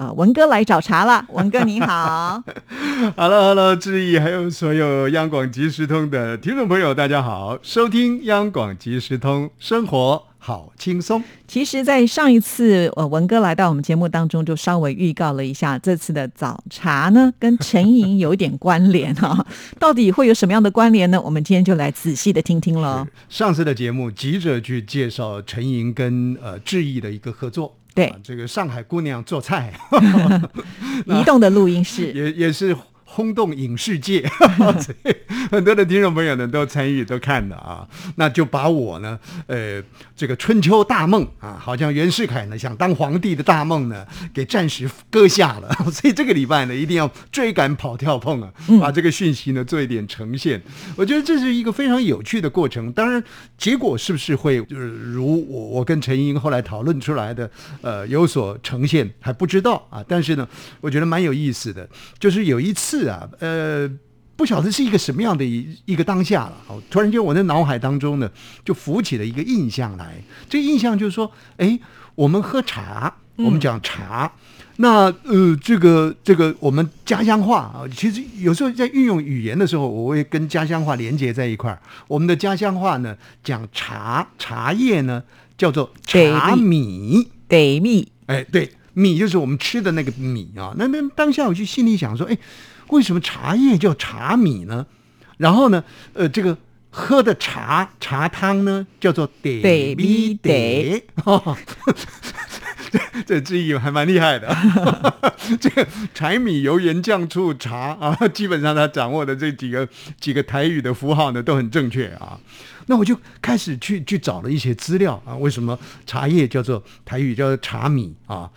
呃，文哥来找茬了，文哥你好。Hello，Hello，志毅，还有所有央广即时通的听众朋友，大家好，收听央广即时通，生活好轻松。其实，在上一次呃文哥来到我们节目当中，就稍微预告了一下，这次的早茶呢跟陈莹有一点关联哈、到底会有什么样的关联呢？我们今天就来仔细的听听喽。上次的节目急着去介绍陈莹跟呃志毅的一个合作，对。啊这个上海姑娘做菜，移动的录音室，也也是轰动影视界，很多的听众朋友呢都参与都看了啊，那就把我呢，呃，这个春秋大梦啊，好像袁世凯呢想当皇帝的大梦呢，给暂时搁下了，所以这个礼拜呢一定要追赶跑跳碰啊，把这个讯息呢做一点呈现。我觉得这是一个非常有趣的过程，当然结果是不是会就是如我我跟陈英后来讨论出来的，呃，有所呈现还不知道啊，但是呢，我觉得蛮有意思的，就是有一次啊，呃。不晓得是一个什么样的一一个当下了，哦，突然间我的脑海当中呢，就浮起了一个印象来。这个印象就是说，哎，我们喝茶，我们讲茶，那呃，这个这个我们家乡话啊，其实有时候在运用语言的时候，我会跟家乡话连接在一块儿。我们的家乡话呢，讲茶茶叶呢叫做茶米，得米哎，对，米就是我们吃的那个米啊。那那当下我就心里想说，哎，为什么茶叶叫茶米呢？然后呢，呃，这个喝的茶茶汤呢叫做得得米米得 这这字义还蛮厉害的，这个柴米油盐酱醋茶啊，基本上他掌握的这几个几个台语的符号呢都很正确啊。那我就开始去去找了一些资料啊，为什么茶叶叫做台语叫做茶米啊？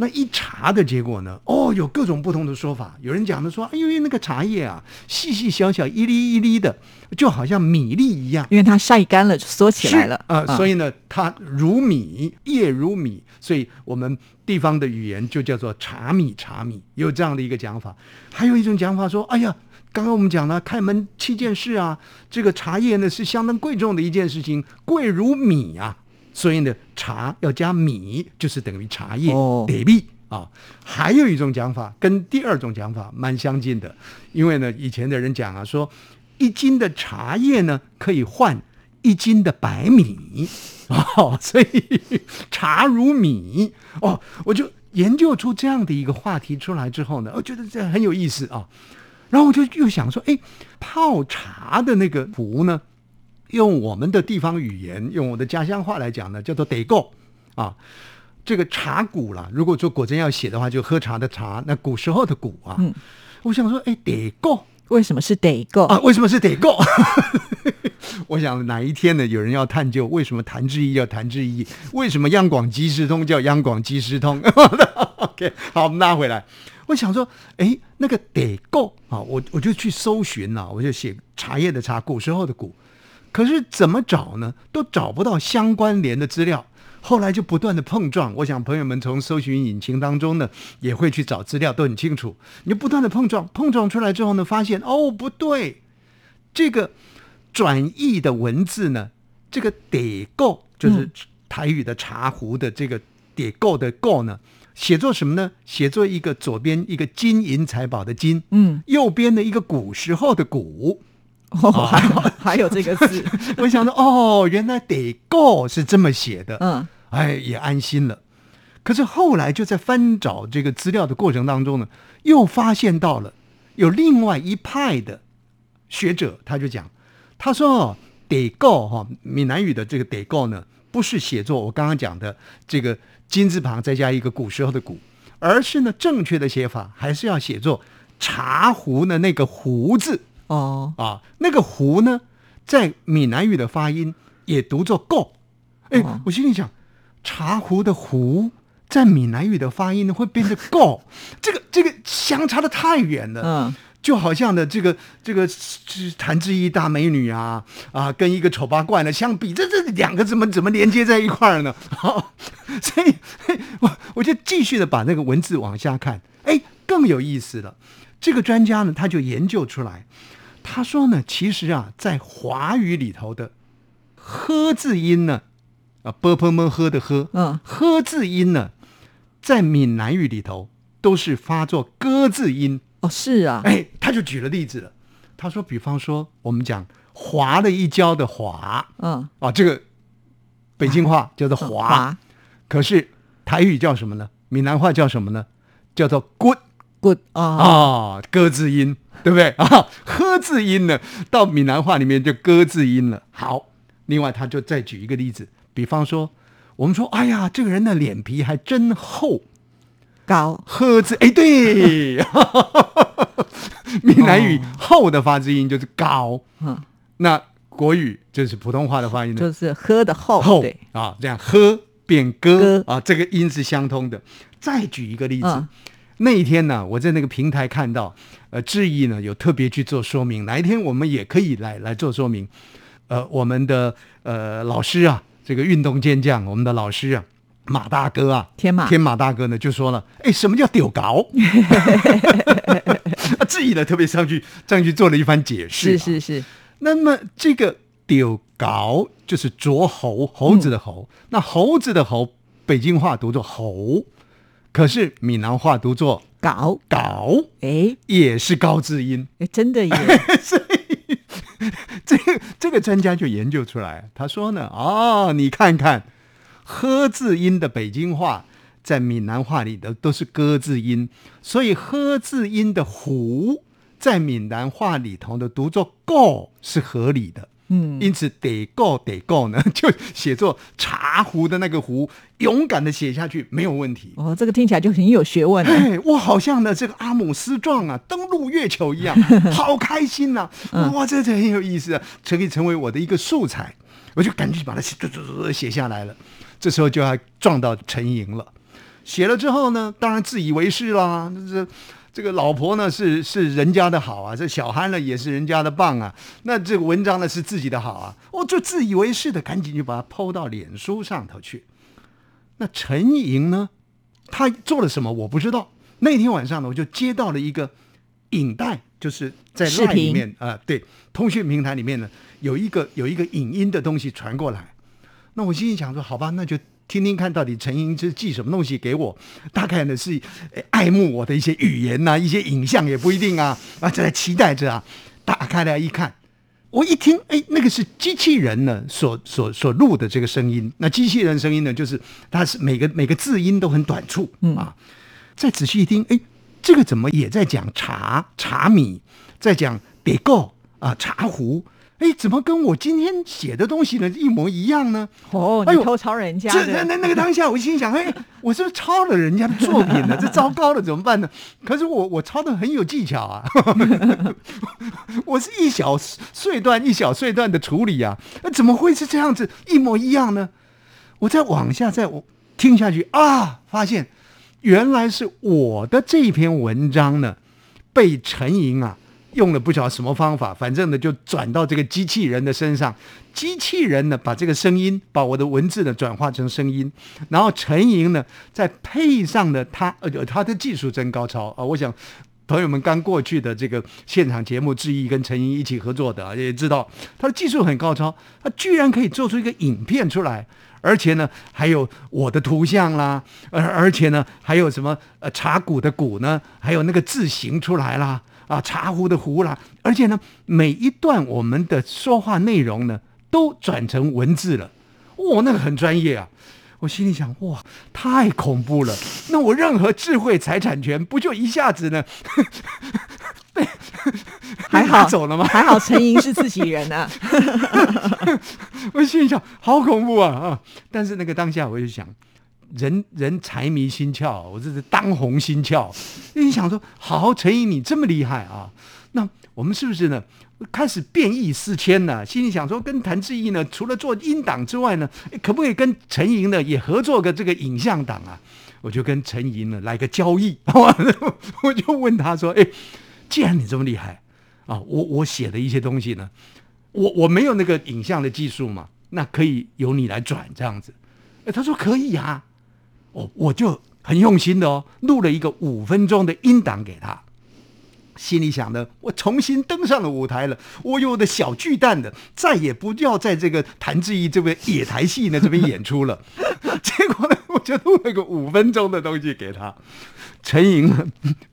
那一查的结果呢，哦，有各种不同的说法。有人讲的说，哎因为那个茶叶啊，细细小小一粒一粒的，就好像米粒一样。因为它晒干了，就缩起来了啊、嗯所以呢，它如米，叶如米，所以我们地方的语言就叫做茶米，茶米有这样的一个讲法。还有一种讲法说，哎呀，刚刚我们讲了开门七件事啊，这个茶叶呢是相当贵重的一件事情，贵如米啊，所以呢，茶要加米，就是等于茶叶哦得米。啊，还有一种讲法跟第二种讲法蛮相近的，因为呢，以前的人讲啊，说一斤的茶叶呢可以换一斤的白米哦，所以茶如米哦，我就研究出这样的一个话题出来之后呢，我觉得这很有意思啊。然后我就又想说，哎，泡茶的那个壶呢，用我们的地方语言，用我的家乡话来讲呢，叫做得够啊。这个茶鼓啦，如果说果真要写的话，就喝茶的茶，那古时候的古啊。嗯我想说，哎，得够为什么是得够？啊？为什么是得够？我想哪一天呢，有人要探究为什么谭志毅叫谭志毅，为什么央广即时通叫央广即时通？OK，好，我们拉回来。我想说，哎，那个得够啊，我我就去搜寻了、我就写茶叶的茶，古时候的古，可是怎么找呢？都找不到相关联的资料。后来就不断的碰撞，我想朋友们从搜寻引擎当中呢，也会去找资料，都很清楚。你就不断的碰撞，碰撞出来之后呢，发现哦不对，这个转译的文字呢，这个得够就是台语的茶壶的这个得够的够呢，写作什么呢？写作一个左边一个金银财宝的金，嗯，右边的一个古时候的古。哦，还好还有这个字，我想说哦，原来得够是这么写的，嗯，哎，也安心了。可是后来就在翻找这个资料的过程当中呢，又发现到了有另外一派的学者，他就讲，他说哦得够哈，闽南语的这个得够呢，不是写作我刚刚讲的这个金字旁再加一个古时候的古，而是呢正确的写法还是要写作茶壶的那个壶字。哦，啊，那个湖呢，在闽南语的发音也读作够。哎，哦我心里想，茶壶的壶在闽南语的发音呢会变成够，这个这个相差的太远了。嗯，就好像的这个这个是谭志毅大美女啊啊，跟一个丑八怪呢相比，这这两个怎么怎么连接在一块儿呢？好，所以 我我就继续的把那个文字往下看，哎，更有意思了。这个专家呢，他就研究出来，他说呢，其实啊，在华语里头的“呵”字音呢，啊，b p m 喝的喝，嗯，呵字音呢，在闽南语里头都是发作歌字音。哦，是啊，哎，他就举了例子了。他说，比方说，我们讲“滑了一跤”的“滑嗯，”，啊，这个北京话叫做“滑”，滑可是台语叫什么呢？闽南话叫什么呢？叫做 “good”。，good 啊，啊，歌字音，对不对啊？呵字音呢，到闽南话里面就歌字音了。好，另外他就再举一个例子，比方说，我们说，哎呀，这个人的脸皮还真厚，高，呵字，哎，对，闽南语厚的发字音就是高，嗯，那国语就是普通话的发音呢，就是喝的厚，厚对，啊，这样呵变歌歌啊，这个音是相通的。再举一个例子，嗯那一天呢，我在那个平台看到，呃，志毅呢有特别去做说明，哪一天我们也可以来来做说明。呃，我们的呃老师啊，这个运动健将，我们的老师啊，马大哥啊，天马天马大哥呢就说了，哎，什么叫丢高？啊，志毅呢特别上去上去做了一番解释、是。是是，那么这个丢搞就是啄猴，猴子的猴。那猴子的猴，北京话读作猴，可是闽南话读作搞，搞，哎也是高字音。哎，真的耶，这个这个专家就研究出来，他说呢，哦，你看看，呵字音的北京话在闽南话里的都是歌字音，所以呵字音的胡在闽南话里头的读作够是合理的。嗯，因此得够得够呢，就写作茶壶的那个壶，勇敢的写下去没有问题。哦，这个听起来就很有学问啊，哎，我好像呢这个阿姆斯壮啊登陆月球一样，好开心呐、哇，这这很有意思啊，这可以成为我的一个素材，我就赶紧把它写写下来了。这时候就要撞到陈莹了，写了之后呢，当然自以为是啦，这。这个老婆呢是是人家的好啊，这小憨呢也是人家的棒啊，那这个文章呢是自己的好啊，我就自以为是的，赶紧就把它抛到脸书上头去。那陈莹呢，她做了什么我不知道。那天晚上呢，我就接到了一个影带，就是在视 LINE 里面啊、对，通讯平台里面呢有一个有一个影音的东西传过来。那我心里想说，好吧，那就听听看到底陈英是寄什么东西给我，大概呢是呃爱慕我的一些语言呐、一些影像也不一定啊，啊，在期待着啊，打开来一看。我一听，哎，那个是机器人呢所所所录的这个声音。那机器人声音呢，就是它是每个每个字音都很短促啊。再仔细一听，哎，这个怎么也在讲茶茶米，在讲得够啊茶壶？哎，怎么跟我今天写的东西呢一模一样呢？哦，你偷抄人家这那，那那个当下，我心想，哎，我是不是抄了人家的作品呢？这糟糕了，怎么办呢？可是我我抄的很有技巧啊，我是一小碎段一小碎段的处理啊，那怎么会是这样子一模一样呢？我再往下再我听下去啊，发现原来是我的这篇文章呢，被陈莹啊用了不晓得什么方法，反正呢就转到这个机器人的身上，机器人呢把这个声音，把我的文字呢转化成声音，然后陈莹呢再配上了他，呃，他的技术真高超啊！我想朋友们刚过去的这个现场节目，志毅跟陈莹一起合作的啊，也知道他的技术很高超，他居然可以做出一个影片出来。而且呢，还有我的图像啦，而而且呢，还有什么呃茶谷的谷呢，还有那个字形出来啦，啊茶壶的壶啦，而且呢，每一段我们的说话内容呢，都转成文字了，哇，那个很专业啊！我心里想，哇，太恐怖了！那我任何智慧财产权不就一下子呢？被 还好走了吗？还好陈莹是自己人啊 我心里想，好恐怖啊啊！但是那个当下，我就想，人人财迷心窍，我这是当红心窍。你想说，好，陈毅你这么厉害啊，那我们是不是呢？开始变异思迁呢？心里想说，跟谭志毅呢，除了做音档之外呢，可不可以跟陈莹呢也合作个这个影像档啊？我就跟陈莹呢来个交易，我就问他说：“哎，既然你这么厉害啊，我我写的一些东西呢，我我没有那个影像的技术嘛，那可以由你来转这样子。哎，他说可以啊，我我就很用心的哦，录了一个五分钟的音档给他。心里想的，我重新登上了舞台了，我有的小巨蛋的，再也不要在这个谭志毅这边野台戏呢这边演出了。结果呢，我就录了个五分钟的东西给他，陈莹呢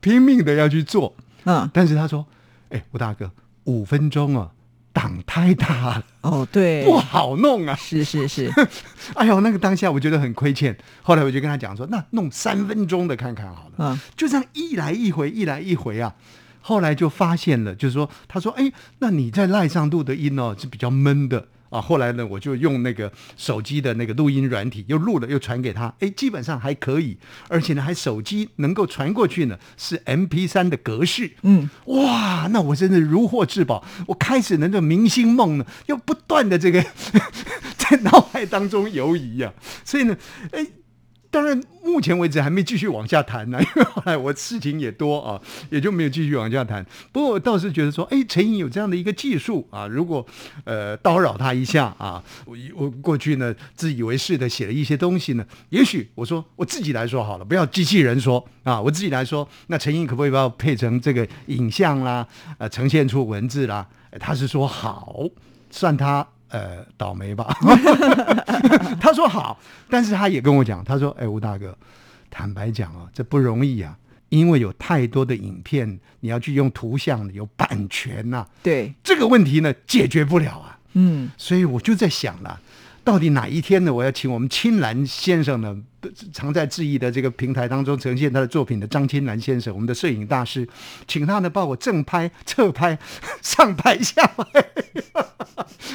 拼命的要去做，嗯，但是他说：“哎，吴大哥，五分钟啊，档太大了，哦，对，不好弄啊。”是是是，哎呦，那个当下我觉得很亏欠。后来我就跟他讲说：“那弄三分钟的看看好了。”嗯，就这样一来一回，一来一回啊。后来就发现了，就是说，他说：“哎，那你在赖上录的音哦是比较闷的啊。”后来呢，我就用那个手机的那个录音软体又录了，又传给他，哎，基本上还可以，而且呢，还手机能够传过去呢，是 M P 三的格式。嗯，哇，那我真的如获至宝。我开始呢，这明星梦呢，又不断的这个 在脑海当中游移呀、所以呢，哎。当然，目前为止还没继续往下谈呢，因为后来我事情也多啊，也就没有继续往下谈。不过我倒是觉得说，哎，陈颖有这样的一个技术啊，如果呃叨扰他一下啊，我我过去呢自以为是的写了一些东西呢，也许我说我自己来说好了，不要机器人说啊，我自己来说，那陈颖可不可以把我配成这个影像啦，呃，呈现出文字啦？他是说好，算他。呃，倒霉吧。他说好，但是他也跟我讲，他说：“哎，吴大哥，坦白讲啊，这不容易啊，因为有太多的影片，你要去用图像，有版权呐、对，这个问题呢解决不了啊。嗯，所以我就在想了，到底哪一天呢？我要请我们青兰先生呢，常在志毅的这个平台当中呈现他的作品的张青兰先生，我们的摄影大师，请他呢帮我正拍、侧拍、上拍、下拍。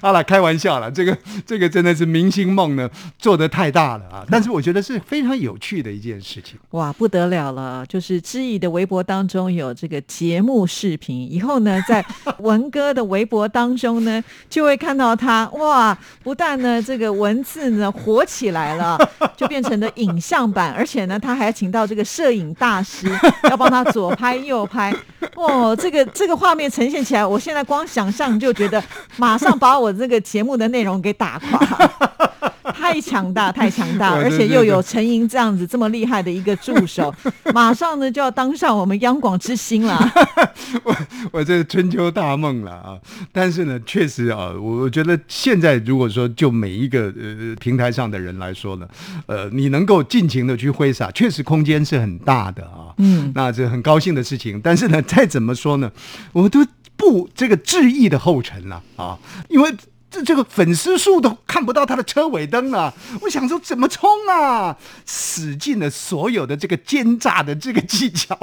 好了，开玩笑了，这个这个真的是明星梦呢，做的太大了啊！但是我觉得是非常有趣的一件事情。哇，不得了了！就是知意的微博当中有这个节目视频，以后呢，在文哥的微博当中呢，就会看到他哇，不但呢这个文字呢火起来了，就变成了影像版，而且呢，他还请到这个摄影大师 要帮他左拍右拍。哦，这个这个画面呈现起来，我现在光想象就觉得马上把我这个节目的内容给打垮。太强大，太强大，而且又有陈莹这样子这么厉害的一个助手，马上呢就要当上我们央广之星了。我我这春秋大梦了啊！但是呢，确实啊，我我觉得现在如果说就每一个呃平台上的人来说呢，呃，你能够尽情的去挥洒，确实空间是很大的啊。嗯，那这很高兴的事情。但是呢，再怎么说呢，我都不这个致意的后尘了啊，因为。这这个粉丝数都看不到他的车尾灯了，我想说怎么冲啊？使尽了所有的这个奸诈的这个技巧，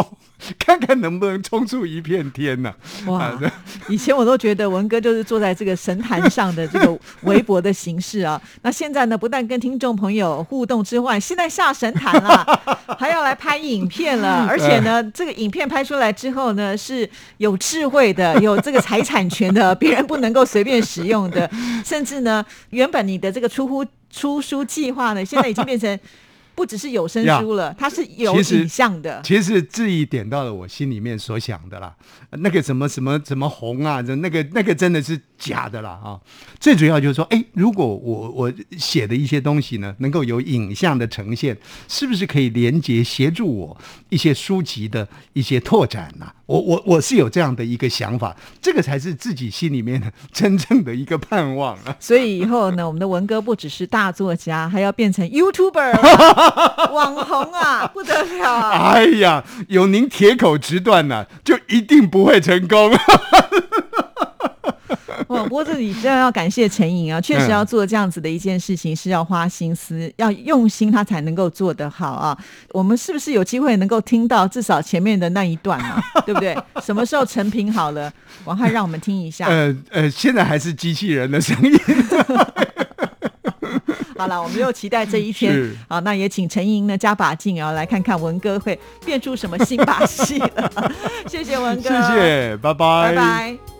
看看能不能冲出一片天呐、哇啊！以前我都觉得文哥就是坐在这个神坛上的这个微博的形式啊，那现在呢，不但跟听众朋友互动之外，现在下神坛了，还要来拍影片了，而且呢，这个影片拍出来之后呢，是有智慧的，有这个财产权的，别人不能够随便使用的，甚至呢，原本你的这个出乎出书计划呢，现在已经变成。不只是有声书了，它是有影像的。其实质疑点到了我心里面所想的啦，那个什么什么什么红啊，这那个那个真的是假的啦啊！最主要就是说，哎，如果我我写的一些东西呢，能够有影像的呈现，是不是可以连接协助我一些书籍的一些拓展呢、我我我是有这样的一个想法，这个才是自己心里面的真正的一个盼望啊！所以以后呢，我们的文哥不只是大作家，还要变成 YouTuber 了 网红啊，不得了啊！哎呀，有您铁口直断呐、就一定不会成功。哇，不过这里真的要感谢陈颖啊，确实嗯要做这样子的一件事情是要花心思，要用心，他才能够做得好啊。我们是不是有机会能够听到至少前面的那一段啊？对不对？什么时候成品好了，王翰让我们听一下。呃呃，现在还是机器人的声音。好了，我们又期待这一天是好，那也请陈莹呢加把劲啊，来看看文哥会变出什么新把戏了。谢谢文哥，谢谢，拜拜，拜拜。